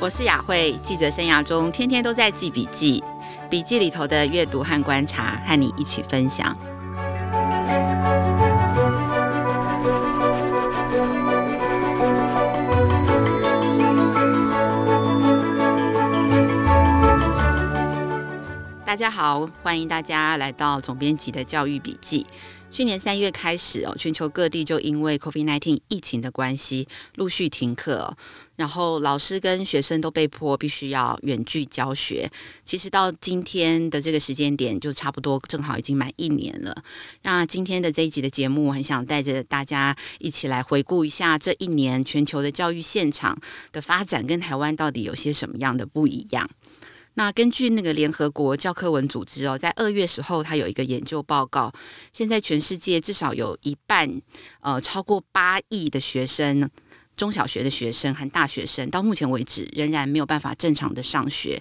我是雅慧，记者生涯中天天都在记笔记，笔记里头的阅读和观察，和你一起分享。大家好，欢迎大家来到总编辑的教育笔记。去年三月开始哦，全球各地就因为 COVID-19 疫情的关系，陆续停课，然后老师跟学生都被迫必须要远距教学。其实到今天的这个时间点，就差不多正好已经满一年了。那今天的这一集的节目，我很想带着大家一起来回顾一下这一年全球的教育现场的发展，跟台湾到底有些什么样的不一样。那根据那个联合国教科文组织哦，在二月时候，它有一个研究报告，现在全世界至少有一半，呃，超过八亿的学生，中小学的学生和大学生，到目前为止仍然没有办法正常的上学。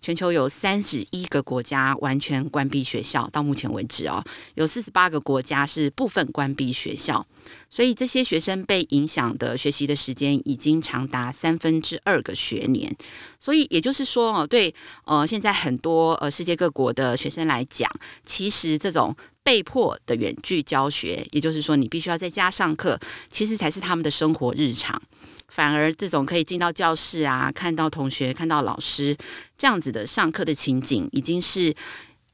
全球有三十一个国家完全关闭学校，到目前为止哦，有四十八个国家是部分关闭学校，所以这些学生被影响的学习的时间已经长达三分之二个学年。所以也就是说哦，对呃，现在很多呃世界各国的学生来讲，其实这种被迫的远距教学，也就是说你必须要在家上课，其实才是他们的生活日常。反而这种可以进到教室啊，看到同学、看到老师这样子的上课的情景，已经是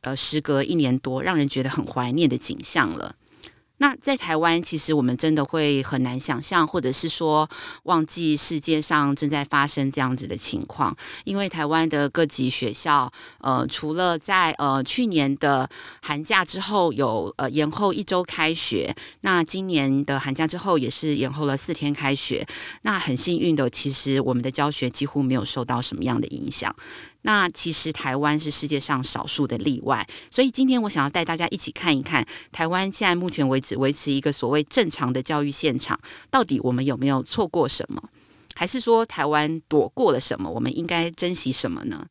呃时隔一年多，让人觉得很怀念的景象了。那在台湾，其实我们真的会很难想象，或者是说忘记世界上正在发生这样子的情况。因为台湾的各级学校，呃，除了在呃去年的寒假之后有呃延后一周开学，那今年的寒假之后也是延后了四天开学。那很幸运的，其实我们的教学几乎没有受到什么样的影响。那其实台湾是世界上少数的例外，所以今天我想要带大家一起看一看台湾现在目前为止维持一个所谓正常的教育现场，到底我们有没有错过什么，还是说台湾躲过了什么？我们应该珍惜什么呢？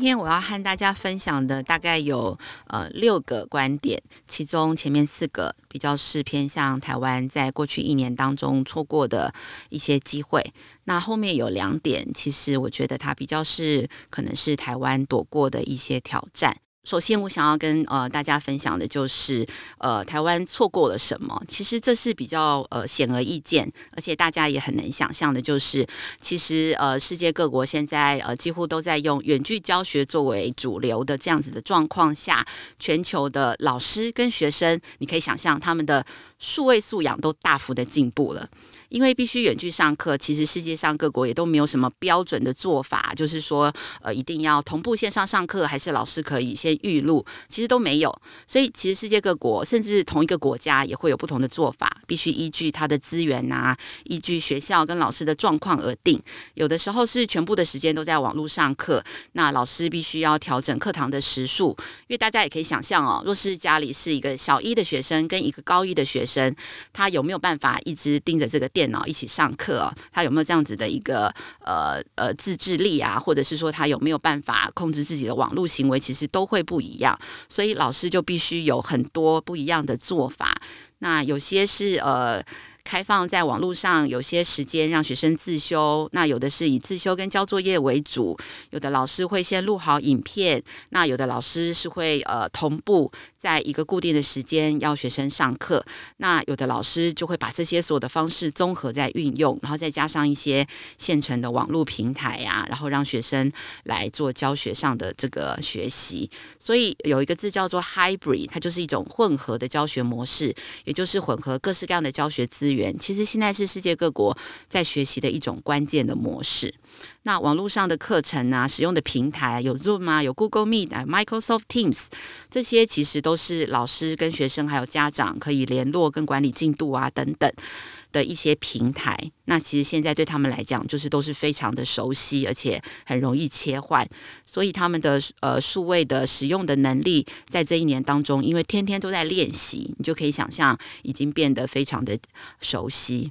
今天我要和大家分享的大概有呃六个观点，其中前面四个比较是偏向台湾在过去一年当中错过的一些机会，那后面有两点，其实我觉得它比较是可能是台湾躲过的一些挑战。首先，我想要跟呃大家分享的就是，呃，台湾错过了什么？其实这是比较呃显而易见，而且大家也很难想象的，就是其实呃世界各国现在呃几乎都在用远距教学作为主流的这样子的状况下，全球的老师跟学生，你可以想象他们的数位素养都大幅的进步了。因为必须远距上课，其实世界上各国也都没有什么标准的做法，就是说，呃，一定要同步线上上课，还是老师可以先预录，其实都没有。所以，其实世界各国，甚至同一个国家，也会有不同的做法，必须依据它的资源呐、啊，依据学校跟老师的状况而定。有的时候是全部的时间都在网络上课，那老师必须要调整课堂的时数，因为大家也可以想象哦，若是家里是一个小一的学生跟一个高一的学，生他有没有办法一直盯着这个电脑一起上课，他有没有这样子的一个呃呃自制力啊？或者是说他有没有办法控制自己的网络行为？其实都会不一样，所以老师就必须有很多不一样的做法。那有些是呃。开放在网络上，有些时间让学生自修，那有的是以自修跟交作业为主，有的老师会先录好影片，那有的老师是会呃同步在一个固定的时间要学生上课，那有的老师就会把这些所有的方式综合在运用，然后再加上一些现成的网络平台呀、啊，然后让学生来做教学上的这个学习。所以有一个字叫做 hybrid，它就是一种混合的教学模式，也就是混合各式各样的教学资源。其实现在是世界各国在学习的一种关键的模式。那网络上的课程啊，使用的平台有 Zoom 啊，有 Google Meet，Microsoft Teams，这些其实都都是老师跟学生还有家长可以联络跟管理进度啊等等的一些平台。那其实现在对他们来讲，就是都是非常的熟悉，而且很容易切换。所以他们的呃数位的使用的能力，在这一年当中，因为天天都在练习，你就可以想象已经变得非常的熟悉。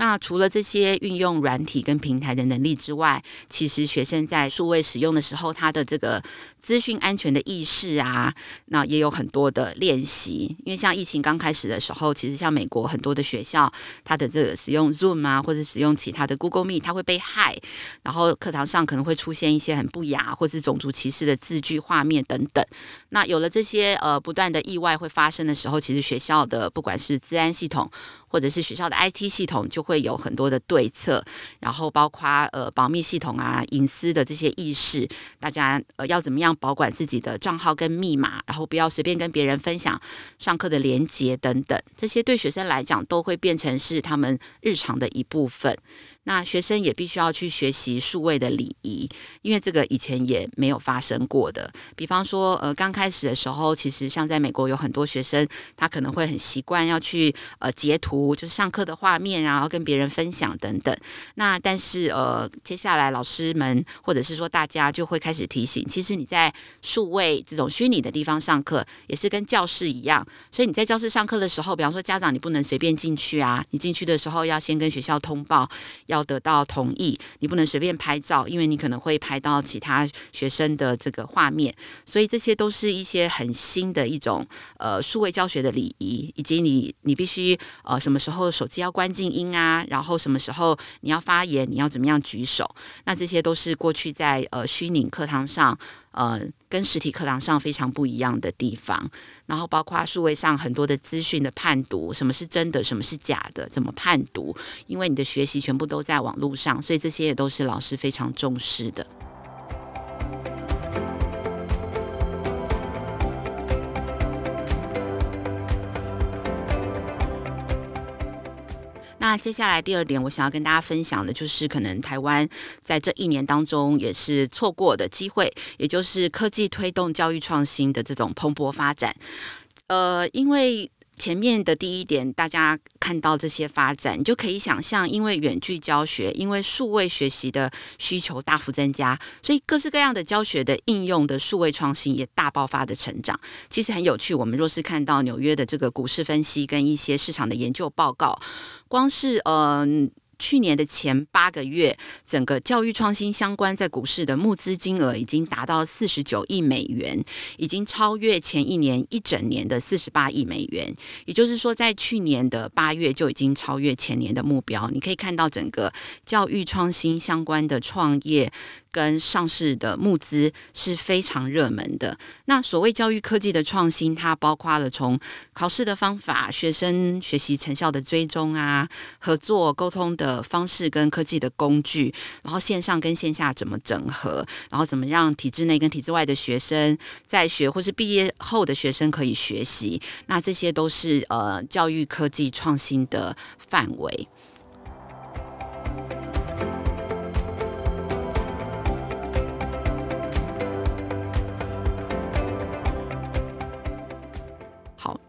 那除了这些运用软体跟平台的能力之外，其实学生在数位使用的时候，他的这个资讯安全的意识啊，那也有很多的练习。因为像疫情刚开始的时候，其实像美国很多的学校，它的这个使用 Zoom 啊，或者使用其他的 Google Meet，它会被害，然后课堂上可能会出现一些很不雅或是种族歧视的字句、画面等等。那有了这些呃不断的意外会发生的时候，其实学校的不管是资安系统，或者是学校的 IT 系统就会有很多的对策，然后包括呃保密系统啊、隐私的这些意识，大家呃要怎么样保管自己的账号跟密码，然后不要随便跟别人分享上课的连接等等，这些对学生来讲都会变成是他们日常的一部分。那学生也必须要去学习数位的礼仪，因为这个以前也没有发生过的。比方说，呃，刚开始的时候，其实像在美国有很多学生，他可能会很习惯要去呃截图，就是上课的画面，然后跟别人分享等等。那但是呃，接下来老师们或者是说大家就会开始提醒，其实你在数位这种虚拟的地方上课，也是跟教室一样。所以你在教室上课的时候，比方说家长你不能随便进去啊，你进去的时候要先跟学校通报。要得到同意，你不能随便拍照，因为你可能会拍到其他学生的这个画面，所以这些都是一些很新的一种呃数位教学的礼仪，以及你你必须呃什么时候手机要关静音啊，然后什么时候你要发言，你要怎么样举手，那这些都是过去在呃虚拟课堂上。呃，跟实体课堂上非常不一样的地方，然后包括数位上很多的资讯的判读，什么是真的，什么是假的，怎么判读？因为你的学习全部都在网络上，所以这些也都是老师非常重视的。那接下来第二点，我想要跟大家分享的，就是可能台湾在这一年当中也是错过的机会，也就是科技推动教育创新的这种蓬勃发展。呃，因为。前面的第一点，大家看到这些发展，你就可以想象，因为远距教学，因为数位学习的需求大幅增加，所以各式各样的教学的应用的数位创新也大爆发的成长。其实很有趣，我们若是看到纽约的这个股市分析跟一些市场的研究报告，光是嗯。去年的前八个月，整个教育创新相关在股市的募资金额已经达到四十九亿美元，已经超越前一年一整年的四十八亿美元。也就是说，在去年的八月就已经超越前年的目标。你可以看到整个教育创新相关的创业。跟上市的募资是非常热门的。那所谓教育科技的创新，它包括了从考试的方法、学生学习成效的追踪啊、合作沟通的方式跟科技的工具，然后线上跟线下怎么整合，然后怎么让体制内跟体制外的学生在学或是毕业后的学生可以学习。那这些都是呃教育科技创新的范围。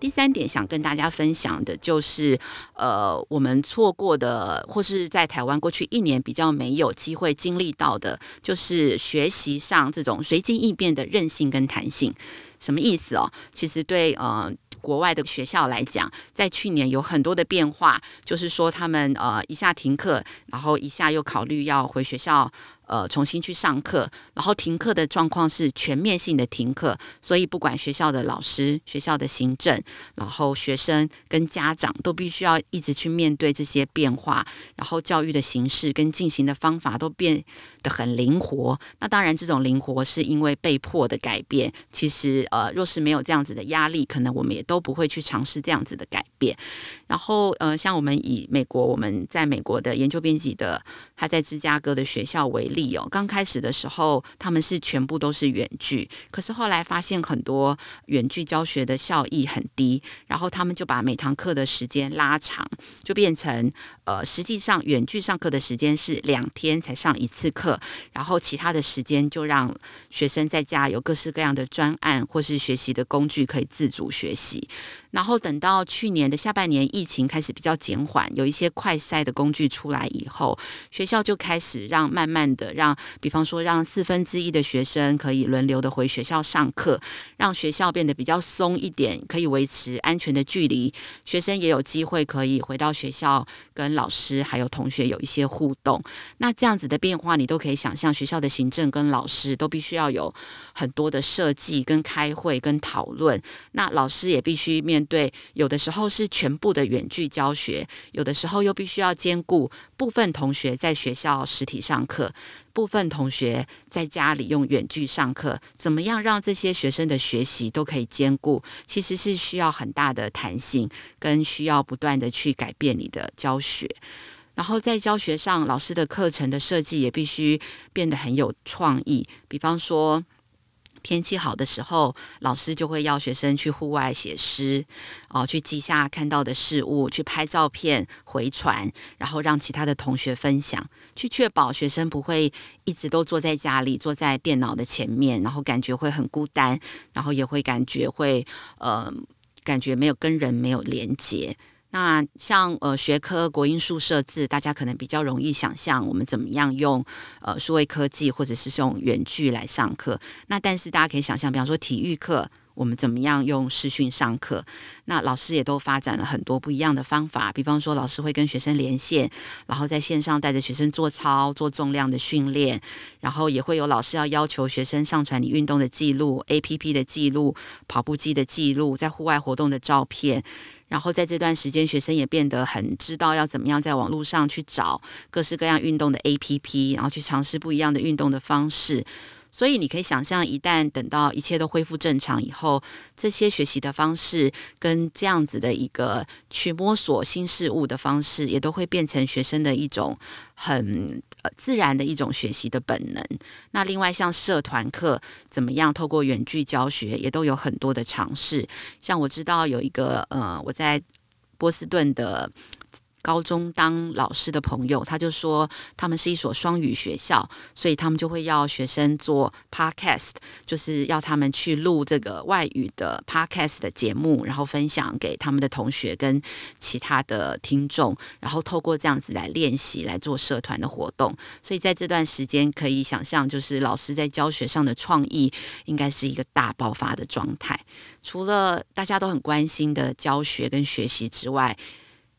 第三点想跟大家分享的就是，呃，我们错过的，或是在台湾过去一年比较没有机会经历到的，就是学习上这种随机应变的韧性跟弹性。什么意思哦？其实对呃国外的学校来讲，在去年有很多的变化，就是说他们呃一下停课，然后一下又考虑要回学校。呃，重新去上课，然后停课的状况是全面性的停课，所以不管学校的老师、学校的行政，然后学生跟家长都必须要一直去面对这些变化，然后教育的形式跟进行的方法都变得很灵活。那当然，这种灵活是因为被迫的改变。其实，呃，若是没有这样子的压力，可能我们也都不会去尝试这样子的改变。然后，呃，像我们以美国，我们在美国的研究编辑的他在芝加哥的学校为例。哦刚开始的时候，他们是全部都是远距，可是后来发现很多远距教学的效益很低，然后他们就把每堂课的时间拉长，就变成呃，实际上远距上课的时间是两天才上一次课，然后其他的时间就让学生在家有各式各样的专案或是学习的工具可以自主学习。然后等到去年的下半年疫情开始比较减缓，有一些快筛的工具出来以后，学校就开始让慢慢的让，比方说让四分之一的学生可以轮流的回学校上课，让学校变得比较松一点，可以维持安全的距离，学生也有机会可以回到学校跟老师还有同学有一些互动。那这样子的变化，你都可以想象，学校的行政跟老师都必须要有很多的设计跟开会跟讨论。那老师也必须面对，有的时候是全部的远距教学，有的时候又必须要兼顾部分同学在学校实体上课，部分同学在家里用远距上课，怎么样让这些学生的学习都可以兼顾？其实是需要很大的弹性，跟需要不断的去改变你的教学。然后在教学上，老师的课程的设计也必须变得很有创意，比方说。天气好的时候，老师就会要学生去户外写诗，哦，去记下看到的事物，去拍照片回传，然后让其他的同学分享，去确保学生不会一直都坐在家里，坐在电脑的前面，然后感觉会很孤单，然后也会感觉会呃，感觉没有跟人没有连接。那像呃学科国英数设置，大家可能比较容易想象我们怎么样用呃数位科技或者是用远距来上课。那但是大家可以想象，比方说体育课，我们怎么样用视讯上课？那老师也都发展了很多不一样的方法，比方说老师会跟学生连线，然后在线上带着学生做操、做重量的训练，然后也会有老师要要求学生上传你运动的记录、APP 的记录、跑步机的记录、在户外活动的照片。然后在这段时间，学生也变得很知道要怎么样在网络上去找各式各样运动的 APP，然后去尝试不一样的运动的方式。所以你可以想象，一旦等到一切都恢复正常以后，这些学习的方式跟这样子的一个去摸索新事物的方式，也都会变成学生的一种很自然的一种学习的本能。那另外像社团课怎么样透过远距教学，也都有很多的尝试。像我知道有一个呃，我在波士顿的。高中当老师的朋友，他就说他们是一所双语学校，所以他们就会要学生做 podcast，就是要他们去录这个外语的 podcast 的节目，然后分享给他们的同学跟其他的听众，然后透过这样子来练习来做社团的活动。所以在这段时间，可以想象，就是老师在教学上的创意应该是一个大爆发的状态。除了大家都很关心的教学跟学习之外，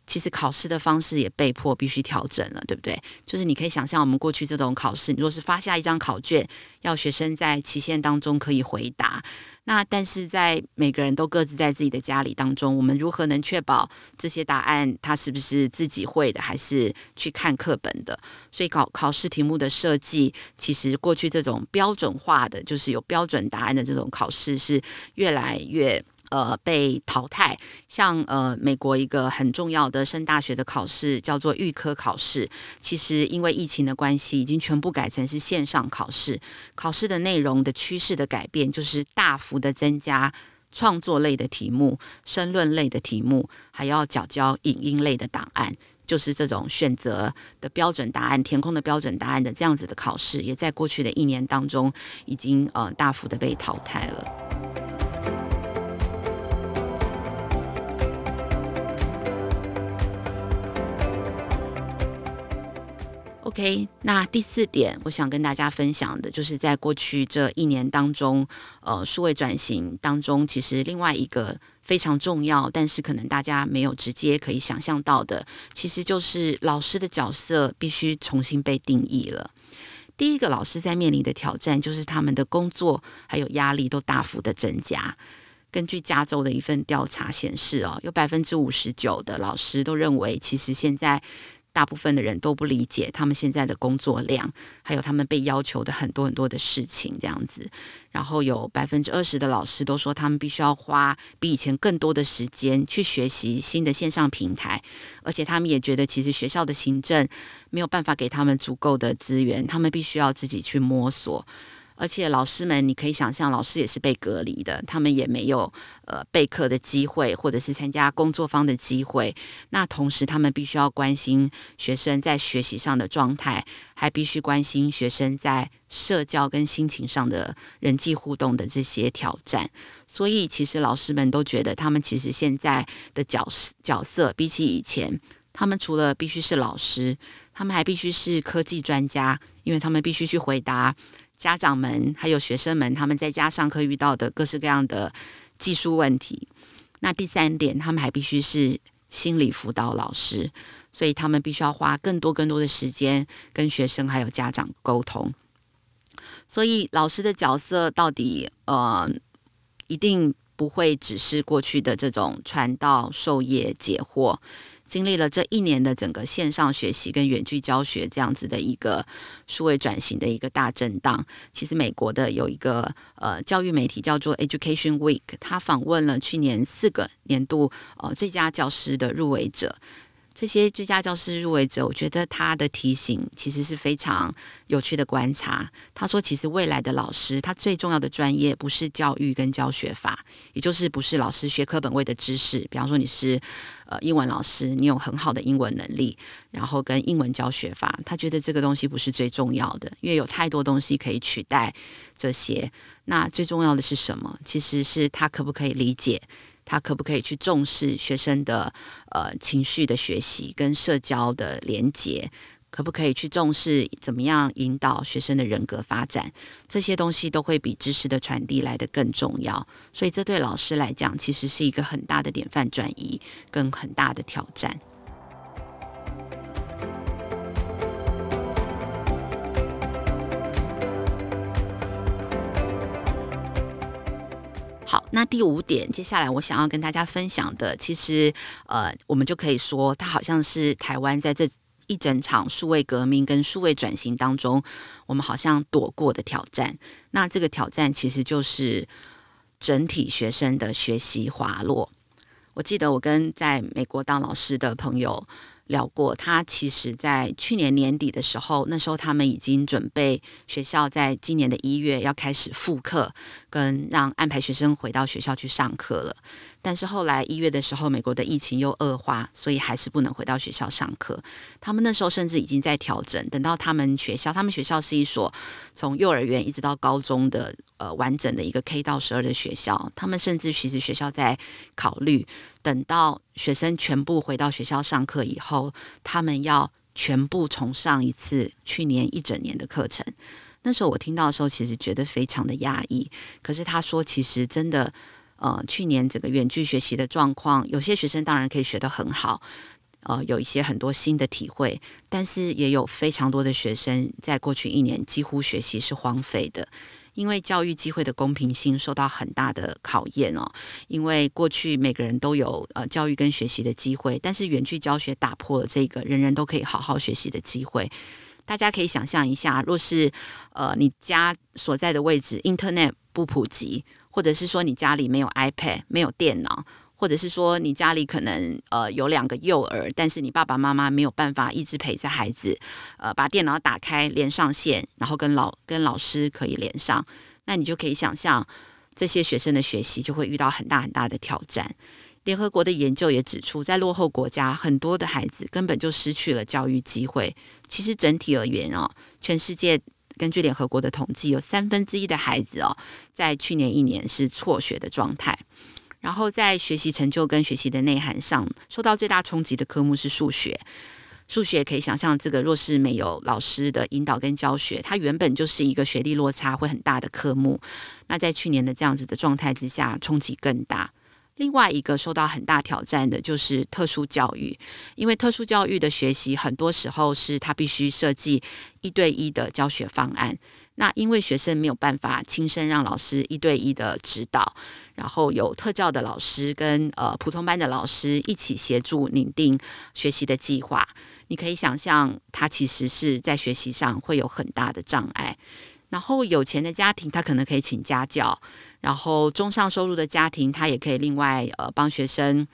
其实考试的方式也被迫必须调整了，对不对？就是你可以想象，我们过去这种考试，你若是发下一张考卷，要学生在期限当中可以回答，那但是在每个人都各自在自己的家里当中，我们如何能确保这些答案他是不是自己会的，还是去看课本的？所以考考试题目的设计，其实过去这种标准化的，就是有标准答案的这种考试，是越来越。呃，被淘汰。像呃，美国一个很重要的升大学的考试叫做预科考试，其实因为疫情的关系，已经全部改成是线上考试。考试的内容的趋势的改变，就是大幅的增加创作类的题目、申论类的题目，还要缴交影音类的档案。就是这种选择的标准答案、填空的标准答案的这样子的考试，也在过去的一年当中，已经呃大幅的被淘汰了。OK，那第四点，我想跟大家分享的，就是在过去这一年当中，呃，数位转型当中，其实另外一个非常重要，但是可能大家没有直接可以想象到的，其实就是老师的角色必须重新被定义了。第一个，老师在面临的挑战，就是他们的工作还有压力都大幅的增加。根据加州的一份调查显示，哦，有百分之五十九的老师都认为，其实现在。大部分的人都不理解他们现在的工作量，还有他们被要求的很多很多的事情这样子。然后有百分之二十的老师都说，他们必须要花比以前更多的时间去学习新的线上平台，而且他们也觉得，其实学校的行政没有办法给他们足够的资源，他们必须要自己去摸索。而且老师们，你可以想象，老师也是被隔离的，他们也没有呃备课的机会，或者是参加工作坊的机会。那同时，他们必须要关心学生在学习上的状态，还必须关心学生在社交跟心情上的人际互动的这些挑战。所以，其实老师们都觉得，他们其实现在的角色角色比起以前，他们除了必须是老师，他们还必须是科技专家，因为他们必须去回答。家长们还有学生们，他们在家上课遇到的各式各样的技术问题。那第三点，他们还必须是心理辅导老师，所以他们必须要花更多更多的时间跟学生还有家长沟通。所以老师的角色到底呃，一定不会只是过去的这种传道授业解惑。经历了这一年的整个线上学习跟远距教学这样子的一个数位转型的一个大震荡，其实美国的有一个呃教育媒体叫做 Education Week，他访问了去年四个年度呃最佳教师的入围者。这些最佳教师入围者，我觉得他的提醒其实是非常有趣的观察。他说，其实未来的老师，他最重要的专业不是教育跟教学法，也就是不是老师学科本位的知识。比方说，你是呃英文老师，你有很好的英文能力，然后跟英文教学法，他觉得这个东西不是最重要的，因为有太多东西可以取代这些。那最重要的是什么？其实是他可不可以理解。他可不可以去重视学生的呃情绪的学习跟社交的连结？可不可以去重视怎么样引导学生的人格发展？这些东西都会比知识的传递来得更重要。所以这对老师来讲，其实是一个很大的典范转移跟很大的挑战。那第五点，接下来我想要跟大家分享的，其实，呃，我们就可以说，它好像是台湾在这一整场数位革命跟数位转型当中，我们好像躲过的挑战。那这个挑战其实就是整体学生的学习滑落。我记得我跟在美国当老师的朋友。聊过，他其实在去年年底的时候，那时候他们已经准备学校在今年的一月要开始复课，跟让安排学生回到学校去上课了。但是后来一月的时候，美国的疫情又恶化，所以还是不能回到学校上课。他们那时候甚至已经在调整，等到他们学校，他们学校是一所从幼儿园一直到高中的呃完整的一个 K 到十二的学校。他们甚至其实学校在考虑，等到学生全部回到学校上课以后，他们要全部重上一次去年一整年的课程。那时候我听到的时候，其实觉得非常的压抑。可是他说，其实真的。呃，去年这个远距学习的状况，有些学生当然可以学得很好，呃，有一些很多新的体会，但是也有非常多的学生在过去一年几乎学习是荒废的，因为教育机会的公平性受到很大的考验哦。因为过去每个人都有呃教育跟学习的机会，但是远距教学打破了这个人人都可以好好学习的机会。大家可以想象一下，若是呃你家所在的位置 Internet 不普及。或者是说你家里没有 iPad，没有电脑，或者是说你家里可能呃有两个幼儿，但是你爸爸妈妈没有办法一直陪着孩子，呃，把电脑打开连上线，然后跟老跟老师可以连上，那你就可以想象这些学生的学习就会遇到很大很大的挑战。联合国的研究也指出，在落后国家，很多的孩子根本就失去了教育机会。其实整体而言哦，全世界。根据联合国的统计，有三分之一的孩子哦，在去年一年是辍学的状态。然后在学习成就跟学习的内涵上，受到最大冲击的科目是数学。数学可以想象，这个若是没有老师的引导跟教学，它原本就是一个学历落差会很大的科目。那在去年的这样子的状态之下，冲击更大。另外一个受到很大挑战的就是特殊教育，因为特殊教育的学习很多时候是他必须设计一对一的教学方案。那因为学生没有办法亲身让老师一对一的指导，然后有特教的老师跟呃普通班的老师一起协助拟定学习的计划。你可以想象，他其实是在学习上会有很大的障碍。然后有钱的家庭，他可能可以请家教。然后中上收入的家庭，他也可以另外呃帮学生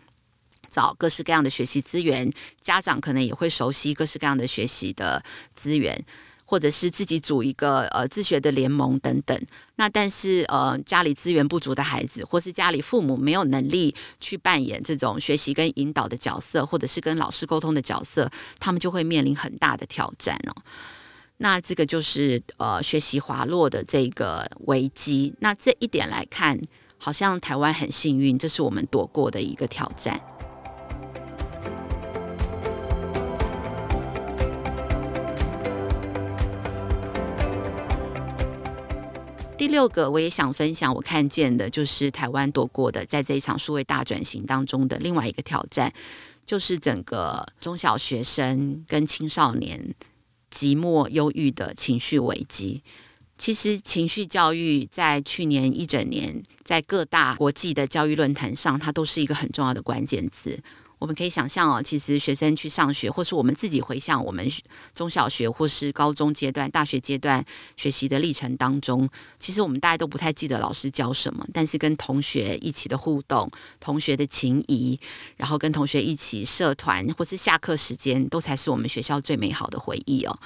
找各式各样的学习资源，家长可能也会熟悉各式各样的学习的资源。或者是自己组一个呃自学的联盟等等。那但是呃家里资源不足的孩子，或是家里父母没有能力去扮演这种学习跟引导的角色，或者是跟老师沟通的角色，他们就会面临很大的挑战哦。那这个就是呃学习滑落的这个危机。那这一点来看，好像台湾很幸运，这是我们躲过的一个挑战。第六个，我也想分享我看见的，就是台湾躲过的，在这一场数位大转型当中的另外一个挑战，就是整个中小学生跟青少年寂寞、忧郁的情绪危机。其实，情绪教育在去年一整年，在各大国际的教育论坛上，它都是一个很重要的关键字。我们可以想象哦，其实学生去上学，或是我们自己回想我们中小学或是高中阶段、大学阶段学习的历程当中，其实我们大家都不太记得老师教什么，但是跟同学一起的互动、同学的情谊，然后跟同学一起社团或是下课时间，都才是我们学校最美好的回忆哦。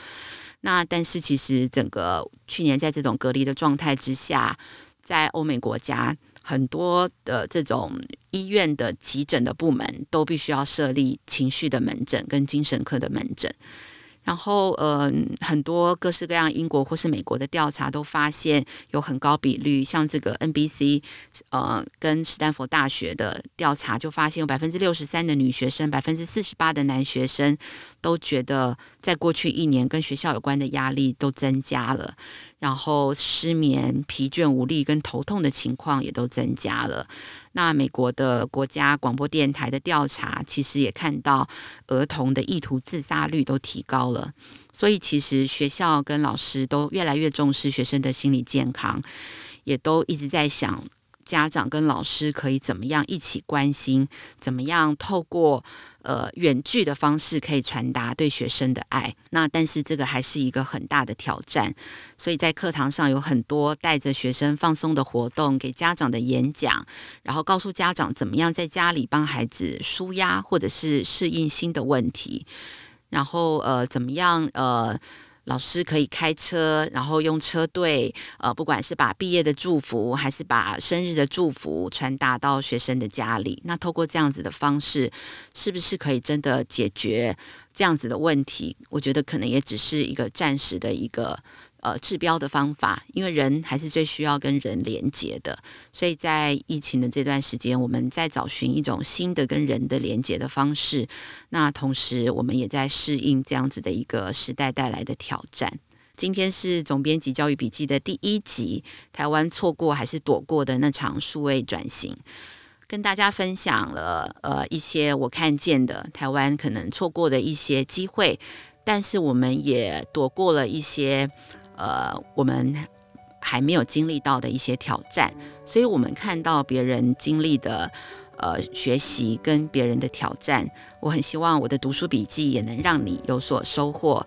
那但是其实整个去年在这种隔离的状态之下，在欧美国家。很多的这种医院的急诊的部门都必须要设立情绪的门诊跟精神科的门诊，然后呃，很多各式各样英国或是美国的调查都发现有很高比率，像这个 NBC 呃跟斯坦福大学的调查就发现有百分之六十三的女学生，百分之四十八的男学生都觉得在过去一年跟学校有关的压力都增加了。然后失眠、疲倦、无力跟头痛的情况也都增加了。那美国的国家广播电台的调查，其实也看到儿童的意图自杀率都提高了。所以，其实学校跟老师都越来越重视学生的心理健康，也都一直在想。家长跟老师可以怎么样一起关心？怎么样透过呃远距的方式可以传达对学生的爱？那但是这个还是一个很大的挑战，所以在课堂上有很多带着学生放松的活动，给家长的演讲，然后告诉家长怎么样在家里帮孩子舒压，或者是适应新的问题，然后呃怎么样呃。老师可以开车，然后用车队，呃，不管是把毕业的祝福，还是把生日的祝福传达到学生的家里，那透过这样子的方式，是不是可以真的解决这样子的问题？我觉得可能也只是一个暂时的一个。呃，治标的方法，因为人还是最需要跟人连接的，所以在疫情的这段时间，我们在找寻一种新的跟人的连接的方式。那同时，我们也在适应这样子的一个时代带来的挑战。今天是总编辑教育笔记的第一集，台湾错过还是躲过的那场数位转型，跟大家分享了呃一些我看见的台湾可能错过的一些机会，但是我们也躲过了一些。呃，我们还没有经历到的一些挑战，所以我们看到别人经历的呃学习跟别人的挑战，我很希望我的读书笔记也能让你有所收获。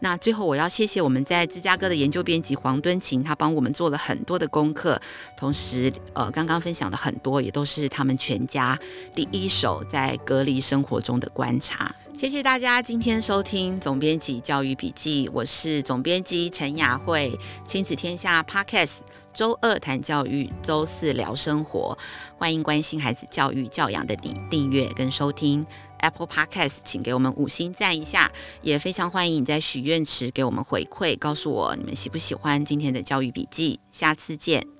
那最后，我要谢谢我们在芝加哥的研究编辑黄敦晴，他帮我们做了很多的功课，同时呃，刚刚分享的很多也都是他们全家第一手在隔离生活中的观察。谢谢大家今天收听总编辑教育笔记，我是总编辑陈雅慧，亲子天下 Podcast，周二谈教育，周四聊生活，欢迎关心孩子教育教养的你订阅跟收听 Apple Podcast，请给我们五星赞一下，也非常欢迎你在许愿池给我们回馈，告诉我你们喜不喜欢今天的教育笔记，下次见。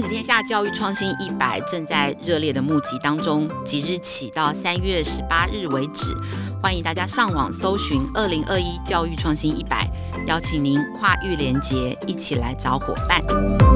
子天下教育创新一百正在热烈的募集当中，即日起到三月十八日为止，欢迎大家上网搜寻“二零二一教育创新一百”，邀请您跨域连结，一起来找伙伴。